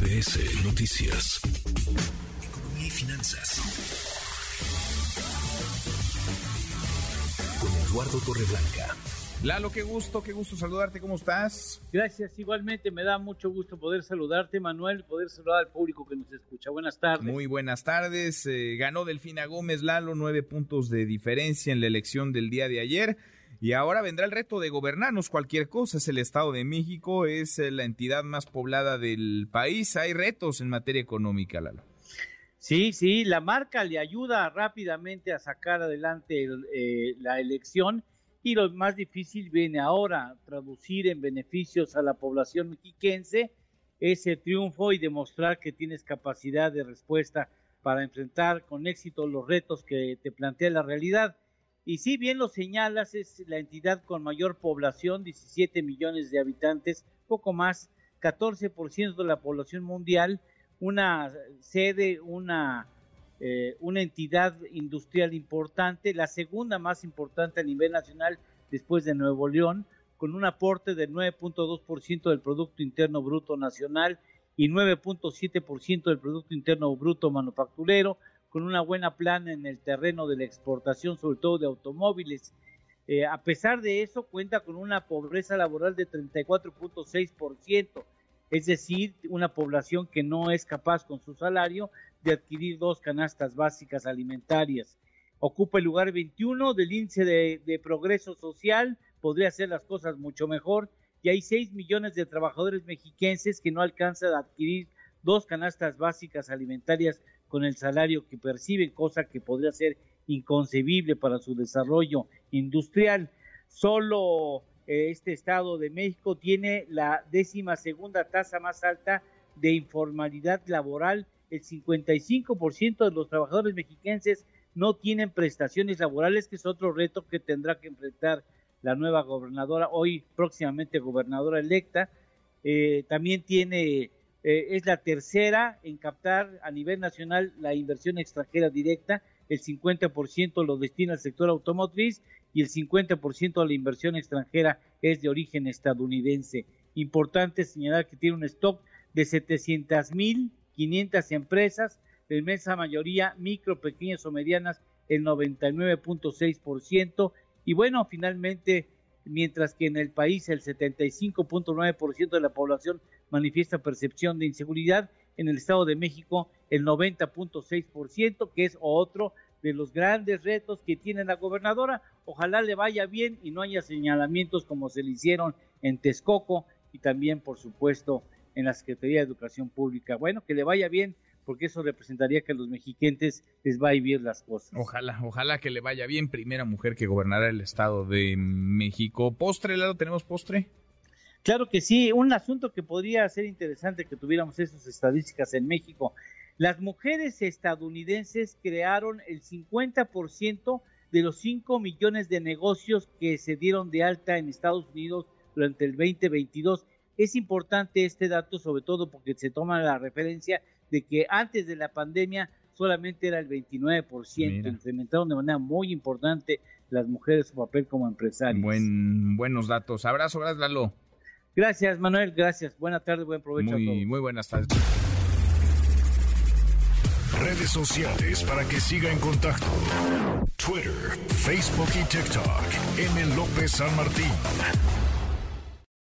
MBS Noticias. Economía y finanzas. Con Eduardo Torreblanca. Lalo, qué gusto, qué gusto saludarte, ¿cómo estás? Gracias, igualmente me da mucho gusto poder saludarte, Manuel, poder saludar al público que nos escucha. Buenas tardes. Muy buenas tardes. Eh, ganó Delfina Gómez Lalo, nueve puntos de diferencia en la elección del día de ayer. Y ahora vendrá el reto de gobernarnos cualquier cosa. Es el Estado de México, es eh, la entidad más poblada del país. Hay retos en materia económica, Lalo. Sí, sí, la marca le ayuda rápidamente a sacar adelante eh, la elección y lo más difícil viene ahora, traducir en beneficios a la población mexiquense ese triunfo y demostrar que tienes capacidad de respuesta para enfrentar con éxito los retos que te plantea la realidad. Y si bien lo señalas, es la entidad con mayor población, 17 millones de habitantes, poco más, 14% de la población mundial, una sede, una eh, una entidad industrial importante, la segunda más importante a nivel nacional después de Nuevo León, con un aporte del 9.2% del Producto Interno Bruto Nacional y 9.7% del Producto Interno Bruto Manufacturero, con una buena plana en el terreno de la exportación, sobre todo de automóviles. Eh, a pesar de eso, cuenta con una pobreza laboral de 34.6%, es decir, una población que no es capaz con su salario de adquirir dos canastas básicas alimentarias. Ocupa el lugar 21 del índice de, progreso social, podría hacer las cosas mucho mejor, y hay 6 millones de trabajadores mexiquenses que no alcanzan a adquirir dos canastas básicas alimentarias con el salario que perciben, cosa que podría ser inconcebible para su desarrollo industrial. Solo eh, este Estado de México tiene la décima segunda tasa más alta de informalidad laboral. El 55% de los trabajadores mexiquenses no tienen prestaciones laborales, que es otro reto que tendrá que enfrentar la nueva gobernadora, hoy próximamente gobernadora electa. Eh, también tiene, eh, es la tercera en captar a nivel nacional la inversión extranjera directa, el 50% lo destina al sector automotriz y el 50% de la inversión extranjera es de origen estadounidense. Importante señalar que tiene un stock de 700 mil 500 empresas, la inmensa mayoría micro, pequeñas o medianas, el 99.6%. Y bueno, finalmente, mientras que en el país el 75.9% de la población manifiesta percepción de inseguridad, en el Estado de México el 90.6%, que es otro de los grandes retos que tiene la gobernadora. Ojalá le vaya bien y no haya señalamientos como se le hicieron en Texcoco y también, por supuesto, en la Secretaría de Educación Pública. Bueno, que le vaya bien, porque eso representaría que a los mexiquentes les va a ir bien las cosas. Ojalá, ojalá que le vaya bien. Primera mujer que gobernará el Estado de México. ¿Postre, Lalo? ¿Tenemos postre? Claro que sí, un asunto que podría ser interesante que tuviéramos esas estadísticas en México. Las mujeres estadounidenses crearon el 50% de los 5 millones de negocios que se dieron de alta en Estados Unidos durante el 2022. Es importante este dato, sobre todo porque se toma la referencia de que antes de la pandemia solamente era el 29%. Incrementaron de manera muy importante las mujeres su papel como empresarias. Buen, buenos datos. Abrazo, gracias Lalo. Gracias Manuel, gracias. Buenas tardes, buen provecho muy, a todos. Muy buenas tardes redes sociales para que siga en contacto: Twitter, Facebook y TikTok. M. López San Martín.